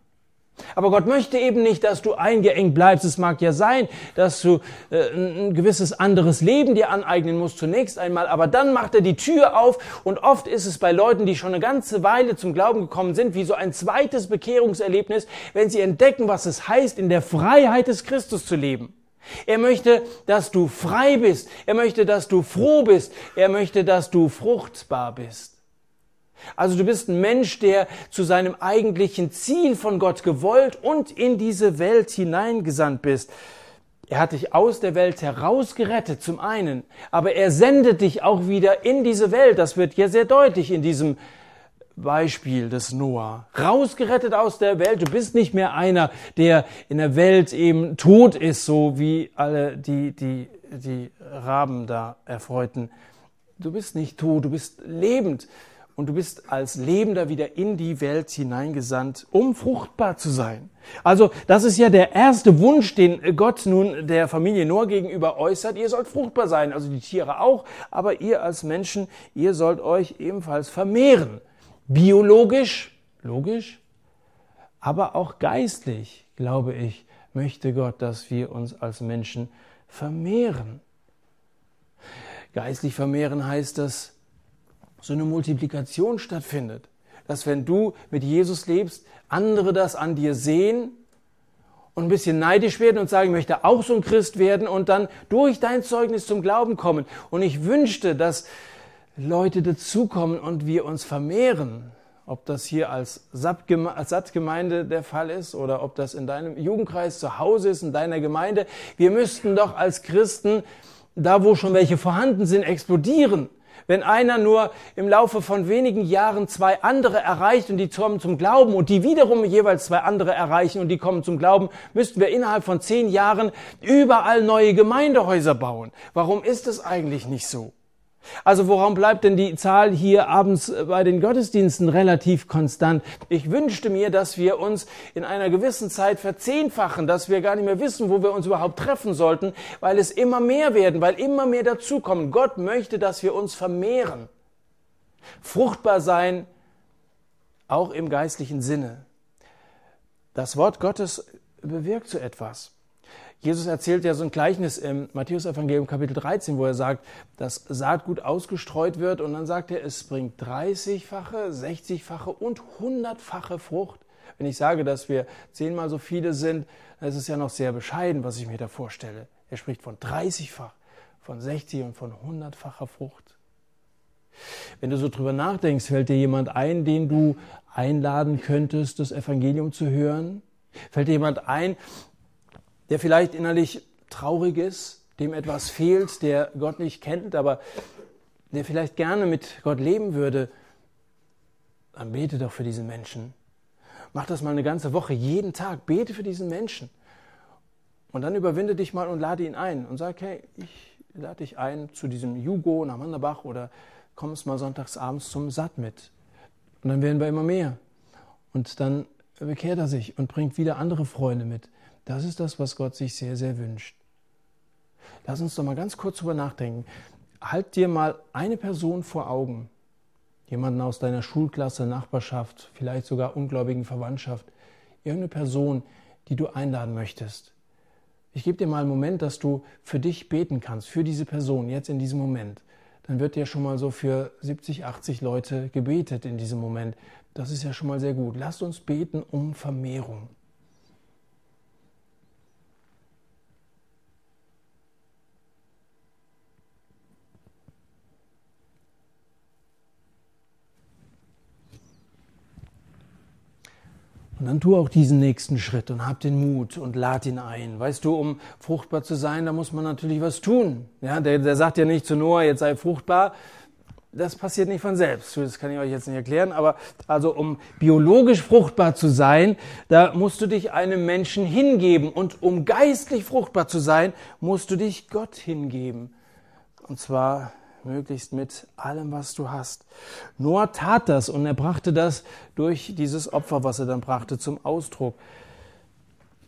Aber Gott möchte eben nicht, dass du eingeengt bleibst. Es mag ja sein, dass du äh, ein gewisses anderes Leben dir aneignen musst zunächst einmal, aber dann macht er die Tür auf und oft ist es bei Leuten, die schon eine ganze Weile zum Glauben gekommen sind, wie so ein zweites Bekehrungserlebnis, wenn sie entdecken, was es heißt, in der Freiheit des Christus zu leben. Er möchte, dass du frei bist. Er möchte, dass du froh bist. Er möchte, dass du fruchtbar bist. Also du bist ein Mensch, der zu seinem eigentlichen Ziel von Gott gewollt und in diese Welt hineingesandt bist. Er hat dich aus der Welt herausgerettet zum einen, aber er sendet dich auch wieder in diese Welt. Das wird ja sehr deutlich in diesem Beispiel des Noah. Rausgerettet aus der Welt. Du bist nicht mehr einer, der in der Welt eben tot ist, so wie alle die, die, die Raben da erfreuten. Du bist nicht tot, du bist lebend und du bist als Lebender wieder in die Welt hineingesandt, um fruchtbar zu sein. Also das ist ja der erste Wunsch, den Gott nun der Familie Noah gegenüber äußert. Ihr sollt fruchtbar sein, also die Tiere auch, aber ihr als Menschen, ihr sollt euch ebenfalls vermehren. Biologisch, logisch, aber auch geistlich, glaube ich, möchte Gott, dass wir uns als Menschen vermehren. Geistlich vermehren heißt das, so eine Multiplikation stattfindet. Dass wenn du mit Jesus lebst, andere das an dir sehen und ein bisschen neidisch werden und sagen, ich möchte auch so ein Christ werden und dann durch dein Zeugnis zum Glauben kommen. Und ich wünschte, dass Leute dazukommen und wir uns vermehren. Ob das hier als Sattgemeinde der Fall ist oder ob das in deinem Jugendkreis zu Hause ist, in deiner Gemeinde. Wir müssten doch als Christen, da wo schon welche vorhanden sind, explodieren. Wenn einer nur im Laufe von wenigen Jahren zwei andere erreicht und die kommen zum Glauben und die wiederum jeweils zwei andere erreichen und die kommen zum Glauben, müssten wir innerhalb von zehn Jahren überall neue Gemeindehäuser bauen. Warum ist es eigentlich nicht so? Also woran bleibt denn die Zahl hier abends bei den Gottesdiensten relativ konstant? Ich wünschte mir, dass wir uns in einer gewissen Zeit verzehnfachen, dass wir gar nicht mehr wissen, wo wir uns überhaupt treffen sollten, weil es immer mehr werden, weil immer mehr dazukommen. Gott möchte, dass wir uns vermehren. Fruchtbar sein, auch im geistlichen Sinne. Das Wort Gottes bewirkt so etwas. Jesus erzählt ja so ein Gleichnis im Matthäus-Evangelium Kapitel 13, wo er sagt, dass Saatgut ausgestreut wird und dann sagt er, es bringt 30-fache, 60-fache und 100-fache Frucht. Wenn ich sage, dass wir zehnmal so viele sind, dann ist es ja noch sehr bescheiden, was ich mir da vorstelle. Er spricht von 30-fach, von 60 und von 100-facher Frucht. Wenn du so drüber nachdenkst, fällt dir jemand ein, den du einladen könntest, das Evangelium zu hören? Fällt dir jemand ein, der vielleicht innerlich traurig ist, dem etwas fehlt, der Gott nicht kennt, aber der vielleicht gerne mit Gott leben würde, dann bete doch für diesen Menschen. Mach das mal eine ganze Woche, jeden Tag, bete für diesen Menschen. Und dann überwinde dich mal und lade ihn ein und sag, hey, ich lade dich ein zu diesem Jugo nach Manderbach oder kommst mal sonntags abends zum Satt mit. Und dann werden wir immer mehr. Und dann bekehrt er sich und bringt wieder andere Freunde mit. Das ist das, was Gott sich sehr, sehr wünscht. Lass uns doch mal ganz kurz drüber nachdenken. Halt dir mal eine Person vor Augen. Jemanden aus deiner Schulklasse, Nachbarschaft, vielleicht sogar ungläubigen Verwandtschaft. Irgendeine Person, die du einladen möchtest. Ich gebe dir mal einen Moment, dass du für dich beten kannst, für diese Person, jetzt in diesem Moment. Dann wird dir schon mal so für 70, 80 Leute gebetet in diesem Moment. Das ist ja schon mal sehr gut. Lasst uns beten um Vermehrung. Und dann tu auch diesen nächsten Schritt und hab den Mut und lad ihn ein. Weißt du, um fruchtbar zu sein, da muss man natürlich was tun. Ja, der, der sagt ja nicht zu Noah, jetzt sei fruchtbar. Das passiert nicht von selbst. Das kann ich euch jetzt nicht erklären. Aber also, um biologisch fruchtbar zu sein, da musst du dich einem Menschen hingeben. Und um geistlich fruchtbar zu sein, musst du dich Gott hingeben. Und zwar möglichst mit allem, was du hast. Noah tat das und er brachte das durch dieses Opfer, was er dann brachte, zum Ausdruck.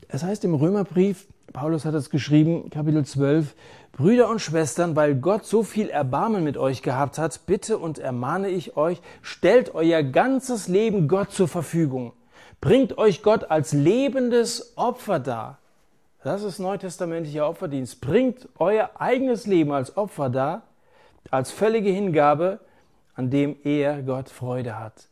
Es heißt im Römerbrief, Paulus hat es geschrieben, Kapitel 12, Brüder und Schwestern, weil Gott so viel Erbarmen mit euch gehabt hat, bitte und ermahne ich euch, stellt euer ganzes Leben Gott zur Verfügung. Bringt euch Gott als lebendes Opfer dar. Das ist neutestamentlicher Opferdienst. Bringt euer eigenes Leben als Opfer dar, als völlige Hingabe, an dem er Gott Freude hat.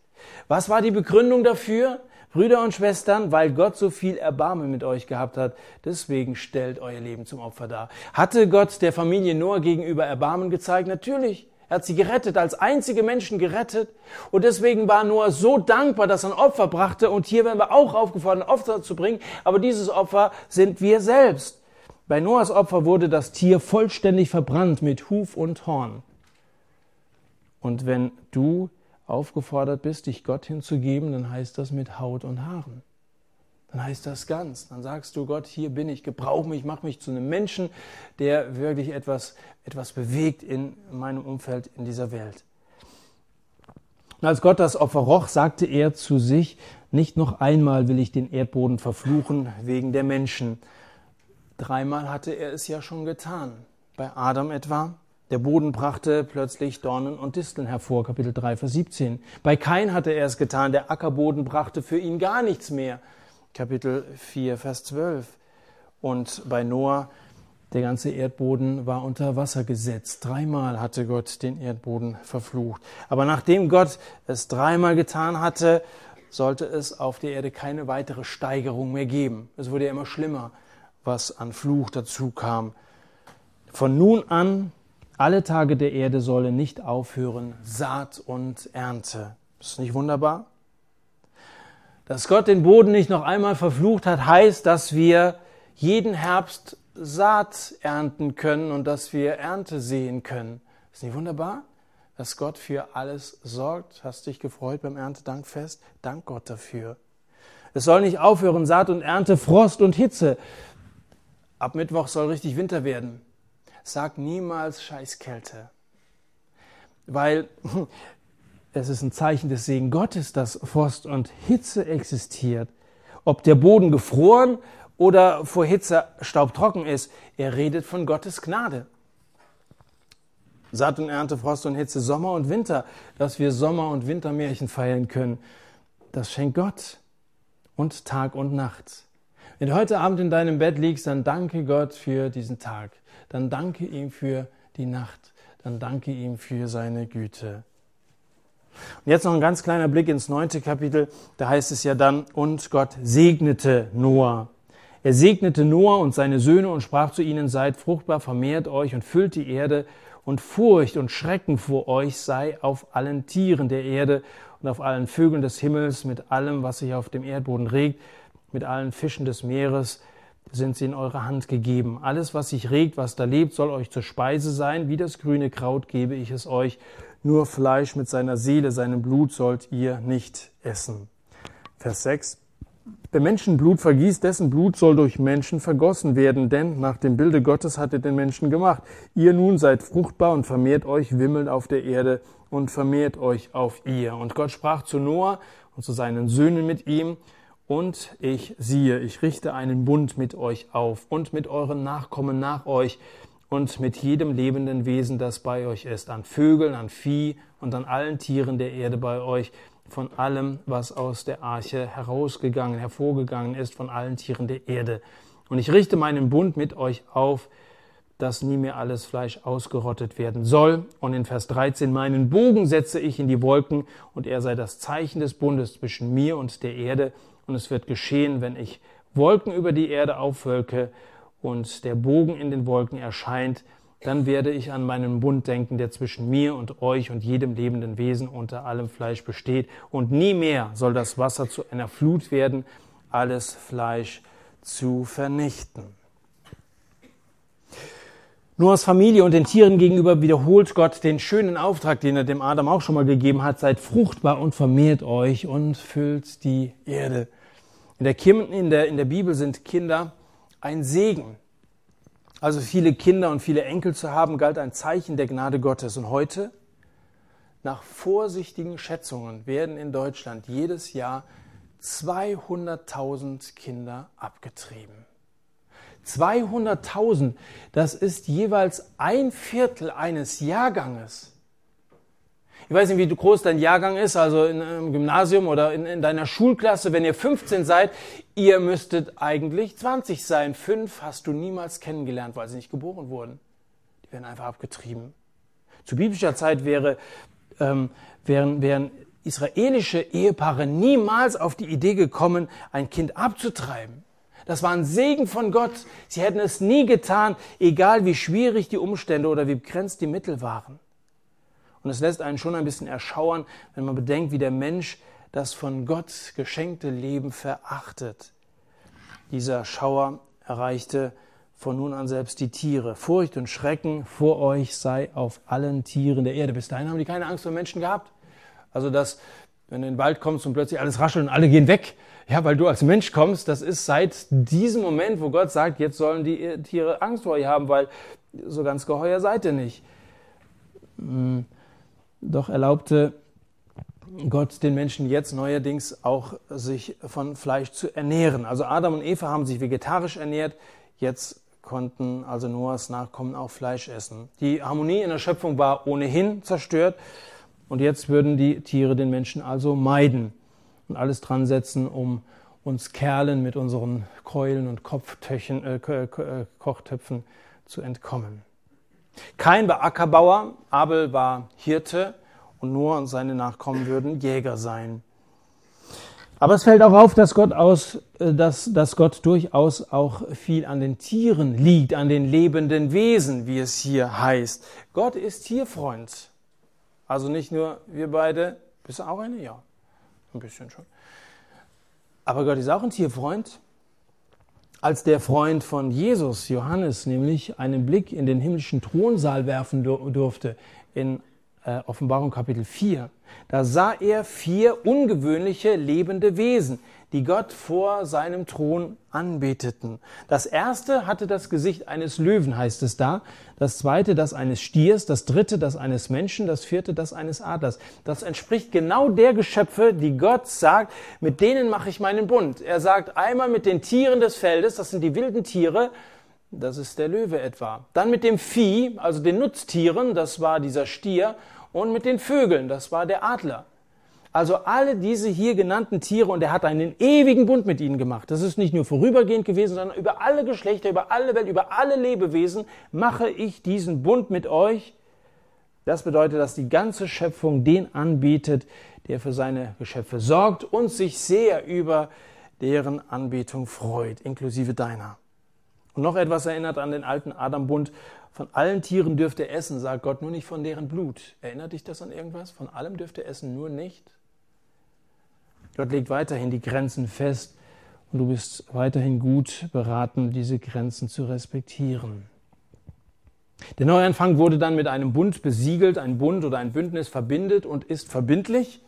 Was war die Begründung dafür? Brüder und Schwestern, weil Gott so viel Erbarmen mit euch gehabt hat, deswegen stellt euer Leben zum Opfer dar. Hatte Gott der Familie Noah gegenüber Erbarmen gezeigt? Natürlich. Er hat sie gerettet, als einzige Menschen gerettet. Und deswegen war Noah so dankbar, dass er ein Opfer brachte. Und hier werden wir auch aufgefordert, ein Opfer zu bringen. Aber dieses Opfer sind wir selbst. Bei Noahs Opfer wurde das Tier vollständig verbrannt mit Huf und Horn. Und wenn du aufgefordert bist, dich Gott hinzugeben, dann heißt das mit Haut und Haaren dann heißt das ganz. Dann sagst du, Gott, hier bin ich, gebrauch mich, mach mich zu einem Menschen, der wirklich etwas, etwas bewegt in meinem Umfeld, in dieser Welt. Und als Gott das Opfer roch, sagte er zu sich, nicht noch einmal will ich den Erdboden verfluchen wegen der Menschen. Dreimal hatte er es ja schon getan. Bei Adam etwa. Der Boden brachte plötzlich Dornen und Disteln hervor, Kapitel 3, Vers 17. Bei Kain hatte er es getan. Der Ackerboden brachte für ihn gar nichts mehr. Kapitel 4, Vers 12. Und bei Noah, der ganze Erdboden war unter Wasser gesetzt. Dreimal hatte Gott den Erdboden verflucht. Aber nachdem Gott es dreimal getan hatte, sollte es auf der Erde keine weitere Steigerung mehr geben. Es wurde ja immer schlimmer, was an Fluch dazu kam. Von nun an, alle Tage der Erde sollen nicht aufhören, Saat und Ernte. Ist nicht wunderbar? Dass Gott den Boden nicht noch einmal verflucht hat, heißt, dass wir jeden Herbst Saat ernten können und dass wir Ernte sehen können. Ist nicht wunderbar? Dass Gott für alles sorgt. Hast dich gefreut beim Erntedankfest? Dank Gott dafür. Es soll nicht aufhören, Saat und Ernte, Frost und Hitze. Ab Mittwoch soll richtig Winter werden. Sag niemals Scheißkälte. Weil <laughs> es ist ein Zeichen des Segen Gottes, dass Frost und Hitze existiert. Ob der Boden gefroren oder vor Hitze staubtrocken ist, er redet von Gottes Gnade. Saat und Ernte, Frost und Hitze, Sommer und Winter, dass wir Sommer- und Wintermärchen feiern können, das schenkt Gott. Und Tag und Nacht. Wenn du heute Abend in deinem Bett liegst, dann danke Gott für diesen Tag. Dann danke ihm für die Nacht. Dann danke ihm für seine Güte. Und jetzt noch ein ganz kleiner Blick ins neunte Kapitel. Da heißt es ja dann, und Gott segnete Noah. Er segnete Noah und seine Söhne und sprach zu ihnen, seid fruchtbar, vermehrt euch und füllt die Erde und Furcht und Schrecken vor euch sei auf allen Tieren der Erde und auf allen Vögeln des Himmels, mit allem, was sich auf dem Erdboden regt, mit allen Fischen des Meeres, sind sie in eure Hand gegeben. Alles, was sich regt, was da lebt, soll euch zur Speise sein. Wie das grüne Kraut gebe ich es euch. Nur Fleisch mit seiner Seele, seinem Blut sollt ihr nicht essen. Vers 6. Wer Menschenblut vergießt, dessen Blut soll durch Menschen vergossen werden, denn nach dem Bilde Gottes hat er den Menschen gemacht. Ihr nun seid fruchtbar und vermehrt euch, wimmelt auf der Erde und vermehrt euch auf ihr. Und Gott sprach zu Noah und zu seinen Söhnen mit ihm, und ich siehe, ich richte einen Bund mit euch auf und mit euren Nachkommen nach euch, und mit jedem lebenden Wesen, das bei euch ist, an Vögeln, an Vieh und an allen Tieren der Erde bei euch, von allem, was aus der Arche herausgegangen, hervorgegangen ist, von allen Tieren der Erde. Und ich richte meinen Bund mit euch auf, dass nie mehr alles Fleisch ausgerottet werden soll. Und in Vers 13, meinen Bogen setze ich in die Wolken, und er sei das Zeichen des Bundes zwischen mir und der Erde. Und es wird geschehen, wenn ich Wolken über die Erde aufwölke und der Bogen in den Wolken erscheint, dann werde ich an meinen Bund denken, der zwischen mir und euch und jedem lebenden Wesen unter allem Fleisch besteht. Und nie mehr soll das Wasser zu einer Flut werden, alles Fleisch zu vernichten. Nur aus Familie und den Tieren gegenüber wiederholt Gott den schönen Auftrag, den er dem Adam auch schon mal gegeben hat. Seid fruchtbar und vermehrt euch und füllt die Erde. In der, in der, in der Bibel sind Kinder ein Segen. Also viele Kinder und viele Enkel zu haben, galt ein Zeichen der Gnade Gottes. Und heute, nach vorsichtigen Schätzungen, werden in Deutschland jedes Jahr 200.000 Kinder abgetrieben. 200.000, das ist jeweils ein Viertel eines Jahrganges. Ich weiß nicht, wie groß dein Jahrgang ist, also im Gymnasium oder in, in, deiner Schulklasse. Wenn ihr 15 seid, ihr müsstet eigentlich 20 sein. Fünf hast du niemals kennengelernt, weil sie nicht geboren wurden. Die werden einfach abgetrieben. Zu biblischer Zeit wäre, ähm, wären, wären israelische Ehepaare niemals auf die Idee gekommen, ein Kind abzutreiben. Das war ein Segen von Gott. Sie hätten es nie getan, egal wie schwierig die Umstände oder wie begrenzt die Mittel waren. Und es lässt einen schon ein bisschen erschauern, wenn man bedenkt, wie der Mensch das von Gott geschenkte Leben verachtet. Dieser Schauer erreichte von nun an selbst die Tiere. Furcht und Schrecken vor euch sei auf allen Tieren der Erde. Bis dahin haben die keine Angst vor Menschen gehabt. Also, dass, wenn du in den Wald kommst und plötzlich alles raschelt und alle gehen weg, ja, weil du als Mensch kommst, das ist seit diesem Moment, wo Gott sagt, jetzt sollen die Tiere Angst vor euch haben, weil so ganz geheuer seid ihr nicht. Hm. Doch erlaubte Gott den Menschen jetzt neuerdings auch sich von Fleisch zu ernähren. Also Adam und Eva haben sich vegetarisch ernährt, jetzt konnten also Noahs Nachkommen auch Fleisch essen. Die Harmonie in der Schöpfung war ohnehin zerstört und jetzt würden die Tiere den Menschen also meiden und alles dran setzen, um uns Kerlen mit unseren Keulen und Kopftöchen, äh, äh Kochtöpfen zu entkommen. Kain war Ackerbauer, Abel war Hirte und und seine Nachkommen würden Jäger sein. Aber es fällt auch auf, dass Gott, aus, äh, dass, dass Gott durchaus auch viel an den Tieren liegt, an den lebenden Wesen, wie es hier heißt. Gott ist Tierfreund. Also nicht nur wir beide. Bist du auch eine? Ja, ein bisschen schon. Aber Gott ist auch ein Tierfreund als der Freund von Jesus, Johannes, nämlich einen Blick in den himmlischen Thronsaal werfen durfte in äh, Offenbarung Kapitel 4, da sah er vier ungewöhnliche lebende Wesen, die Gott vor seinem Thron anbeteten. Das erste hatte das Gesicht eines Löwen, heißt es da. Das zweite das eines Stiers, das dritte das eines Menschen, das vierte das eines Adlers. Das entspricht genau der Geschöpfe, die Gott sagt, mit denen mache ich meinen Bund. Er sagt einmal mit den Tieren des Feldes, das sind die wilden Tiere, das ist der Löwe etwa. Dann mit dem Vieh, also den Nutztieren, das war dieser Stier, und mit den Vögeln, das war der Adler. Also alle diese hier genannten Tiere und er hat einen ewigen Bund mit ihnen gemacht. Das ist nicht nur vorübergehend gewesen, sondern über alle Geschlechter, über alle Welt, über alle Lebewesen mache ich diesen Bund mit euch. Das bedeutet, dass die ganze Schöpfung den anbietet, der für seine Geschöpfe sorgt und sich sehr über deren Anbetung freut, inklusive deiner. Und noch etwas erinnert an den alten Adam-Bund. Von allen Tieren dürft ihr essen, sagt Gott, nur nicht von deren Blut. Erinnert dich das an irgendwas? Von allem dürft ihr essen, nur nicht Gott legt weiterhin die Grenzen fest und du bist weiterhin gut beraten, diese Grenzen zu respektieren. Der Neuanfang wurde dann mit einem Bund besiegelt. Ein Bund oder ein Bündnis verbindet und ist verbindlich.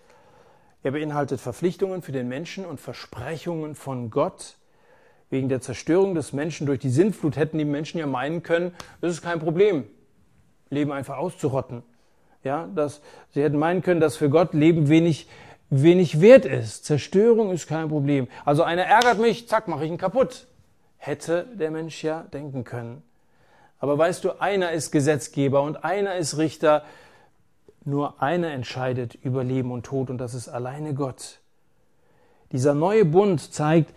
Er beinhaltet Verpflichtungen für den Menschen und Versprechungen von Gott. Wegen der Zerstörung des Menschen durch die Sintflut hätten die Menschen ja meinen können, das ist kein Problem, Leben einfach auszurotten. Ja, dass, sie hätten meinen können, dass für Gott Leben wenig wenig wert ist. Zerstörung ist kein Problem. Also einer ärgert mich, zack, mache ich ihn kaputt. Hätte der Mensch ja denken können. Aber weißt du, einer ist Gesetzgeber und einer ist Richter. Nur einer entscheidet über Leben und Tod und das ist alleine Gott. Dieser neue Bund zeigt,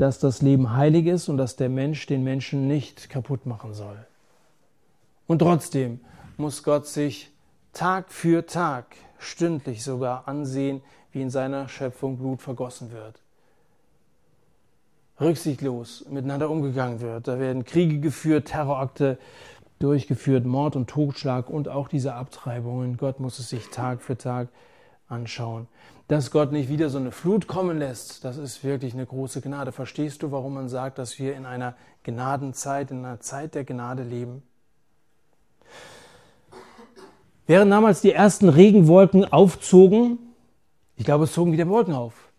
dass das Leben heilig ist und dass der Mensch den Menschen nicht kaputt machen soll. Und trotzdem muss Gott sich Tag für Tag, stündlich sogar ansehen, wie in seiner Schöpfung Blut vergossen wird. Rücksichtslos miteinander umgegangen wird. Da werden Kriege geführt, Terrorakte durchgeführt, Mord und Totschlag und auch diese Abtreibungen. Gott muss es sich Tag für Tag anschauen. Dass Gott nicht wieder so eine Flut kommen lässt, das ist wirklich eine große Gnade. Verstehst du, warum man sagt, dass wir in einer Gnadenzeit, in einer Zeit der Gnade leben? Während damals die ersten Regenwolken aufzogen, ich glaube, es zogen wieder Wolken auf.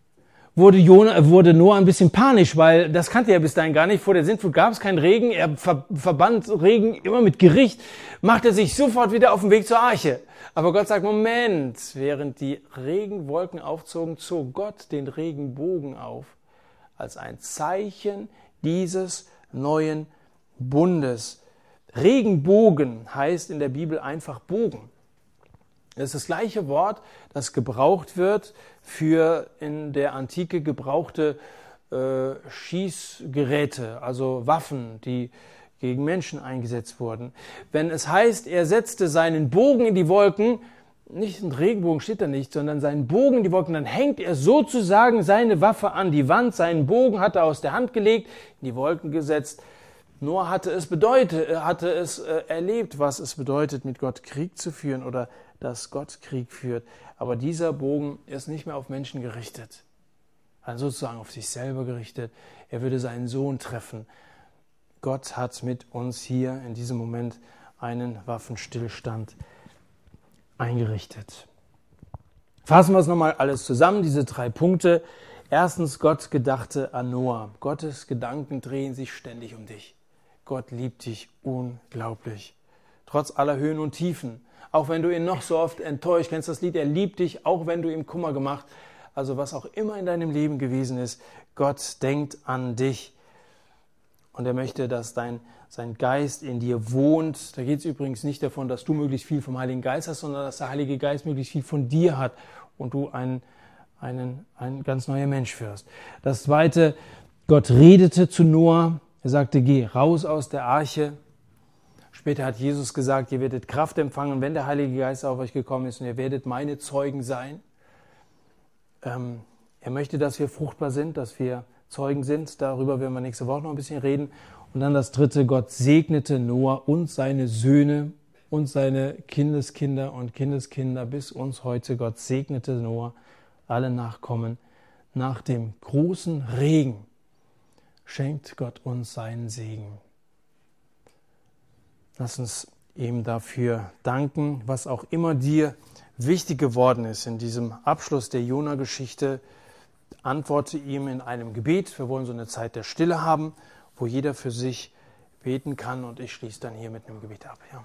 Wurde, Jona, wurde Noah ein bisschen panisch, weil das kannte er bis dahin gar nicht. Vor der Sintflut gab es keinen Regen. Er ver verband Regen immer mit Gericht, machte sich sofort wieder auf den Weg zur Arche. Aber Gott sagt, Moment, während die Regenwolken aufzogen, zog Gott den Regenbogen auf als ein Zeichen dieses neuen Bundes. Regenbogen heißt in der Bibel einfach Bogen. Das ist das gleiche Wort, das gebraucht wird für in der Antike gebrauchte äh, Schießgeräte, also Waffen, die gegen Menschen eingesetzt wurden. Wenn es heißt, er setzte seinen Bogen in die Wolken, nicht ein Regenbogen steht da nicht, sondern seinen Bogen in die Wolken, dann hängt er sozusagen seine Waffe an die Wand, seinen Bogen hat er aus der Hand gelegt, in die Wolken gesetzt. Noah hatte es bedeutet, hatte es äh, erlebt, was es bedeutet, mit Gott Krieg zu führen oder dass Gott Krieg führt. Aber dieser Bogen ist nicht mehr auf Menschen gerichtet, also sozusagen auf sich selber gerichtet. Er würde seinen Sohn treffen. Gott hat mit uns hier in diesem Moment einen Waffenstillstand eingerichtet. Fassen wir es nochmal alles zusammen, diese drei Punkte. Erstens, Gott gedachte an Noah. Gottes Gedanken drehen sich ständig um dich. Gott liebt dich unglaublich. Trotz aller Höhen und Tiefen auch wenn du ihn noch so oft enttäuscht. Kennst das Lied? Er liebt dich, auch wenn du ihm Kummer gemacht. Also was auch immer in deinem Leben gewesen ist, Gott denkt an dich. Und er möchte, dass dein, sein Geist in dir wohnt. Da geht es übrigens nicht davon, dass du möglichst viel vom Heiligen Geist hast, sondern dass der Heilige Geist möglichst viel von dir hat und du ein, einen, ein ganz neuer Mensch wirst. Das zweite, Gott redete zu Noah. Er sagte, geh raus aus der Arche. Später hat Jesus gesagt, ihr werdet Kraft empfangen, wenn der Heilige Geist auf euch gekommen ist und ihr werdet meine Zeugen sein. Ähm, er möchte, dass wir fruchtbar sind, dass wir Zeugen sind. Darüber werden wir nächste Woche noch ein bisschen reden. Und dann das dritte, Gott segnete Noah und seine Söhne und seine Kindeskinder und Kindeskinder bis uns heute. Gott segnete Noah, alle Nachkommen. Nach dem großen Regen schenkt Gott uns seinen Segen. Lass uns ihm dafür danken, was auch immer dir wichtig geworden ist in diesem Abschluss der Jona-Geschichte. Antworte ihm in einem Gebet. Wir wollen so eine Zeit der Stille haben, wo jeder für sich beten kann und ich schließe dann hier mit einem Gebet ab. Ja.